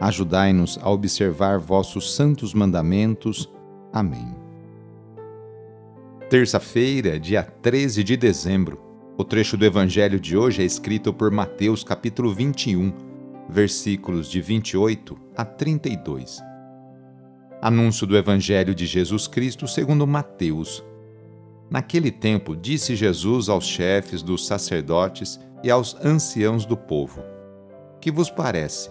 Ajudai-nos a observar vossos santos mandamentos. Amém. Terça-feira, dia 13 de dezembro. O trecho do evangelho de hoje é escrito por Mateus, capítulo 21, versículos de 28 a 32. Anúncio do evangelho de Jesus Cristo segundo Mateus. Naquele tempo, disse Jesus aos chefes dos sacerdotes e aos anciãos do povo: Que vos parece?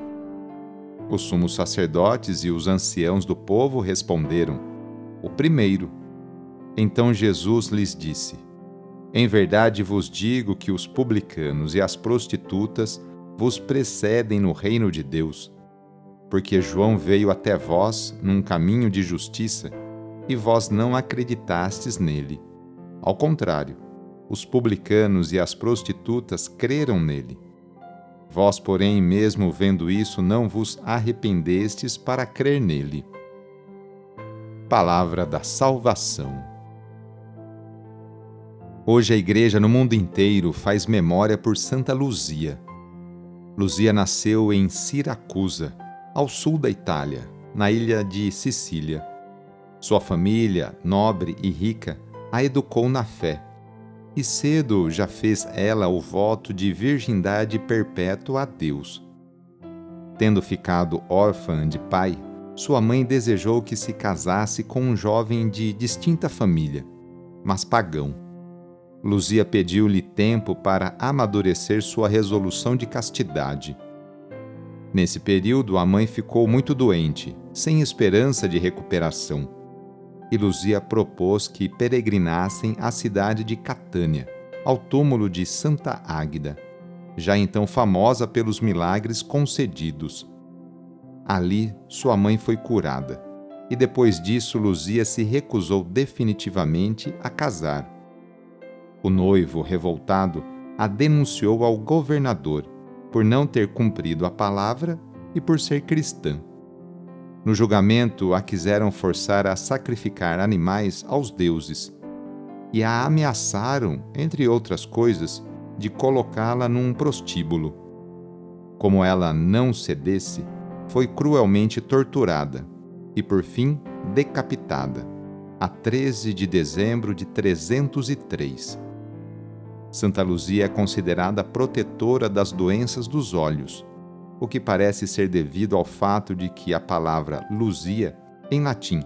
Os sumos sacerdotes e os anciãos do povo responderam: O primeiro. Então Jesus lhes disse: Em verdade vos digo que os publicanos e as prostitutas vos precedem no reino de Deus. Porque João veio até vós num caminho de justiça e vós não acreditastes nele. Ao contrário, os publicanos e as prostitutas creram nele. Vós, porém, mesmo vendo isso, não vos arrependestes para crer nele. Palavra da Salvação. Hoje a Igreja no mundo inteiro faz memória por Santa Luzia. Luzia nasceu em Siracusa, ao sul da Itália, na ilha de Sicília. Sua família, nobre e rica, a educou na fé e cedo já fez ela o voto de virgindade perpétua a Deus. Tendo ficado órfã de pai, sua mãe desejou que se casasse com um jovem de distinta família, mas pagão. Luzia pediu-lhe tempo para amadurecer sua resolução de castidade. Nesse período, a mãe ficou muito doente, sem esperança de recuperação e Luzia propôs que peregrinassem à cidade de Catânia, ao túmulo de Santa Águida, já então famosa pelos milagres concedidos. Ali, sua mãe foi curada, e depois disso Luzia se recusou definitivamente a casar. O noivo, revoltado, a denunciou ao governador por não ter cumprido a palavra e por ser cristã. No julgamento, a quiseram forçar a sacrificar animais aos deuses e a ameaçaram, entre outras coisas, de colocá-la num prostíbulo. Como ela não cedesse, foi cruelmente torturada e, por fim, decapitada, a 13 de dezembro de 303. Santa Luzia é considerada protetora das doenças dos olhos o que parece ser devido ao fato de que a palavra luzia, em latim,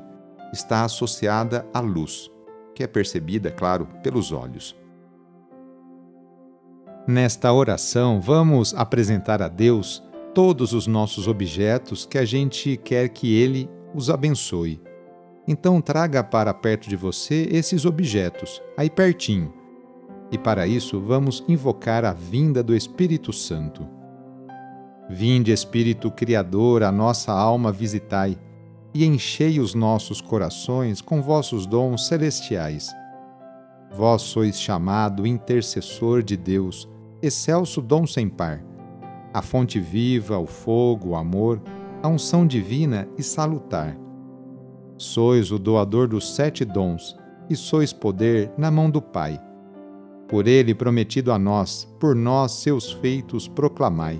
está associada à luz, que é percebida, claro, pelos olhos. Nesta oração, vamos apresentar a Deus todos os nossos objetos que a gente quer que Ele os abençoe. Então, traga para perto de você esses objetos, aí pertinho. E para isso, vamos invocar a vinda do Espírito Santo. Vinde, Espírito Criador, a nossa alma visitai, e enchei os nossos corações com vossos dons celestiais. Vós sois chamado intercessor de Deus, excelso dom sem par, a fonte viva, o fogo, o amor, a unção divina e salutar. Sois o doador dos sete dons, e sois poder na mão do Pai. Por ele prometido a nós, por nós seus feitos proclamai.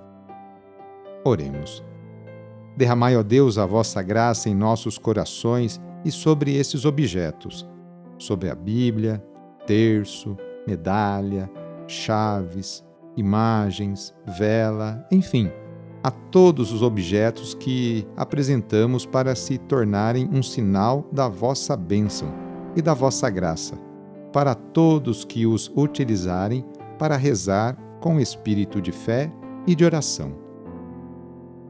Oremos. Derramai, ó Deus, a vossa graça em nossos corações e sobre esses objetos, sobre a Bíblia, terço, medalha, chaves, imagens, vela, enfim a todos os objetos que apresentamos para se tornarem um sinal da vossa bênção e da vossa graça, para todos que os utilizarem para rezar com espírito de fé e de oração.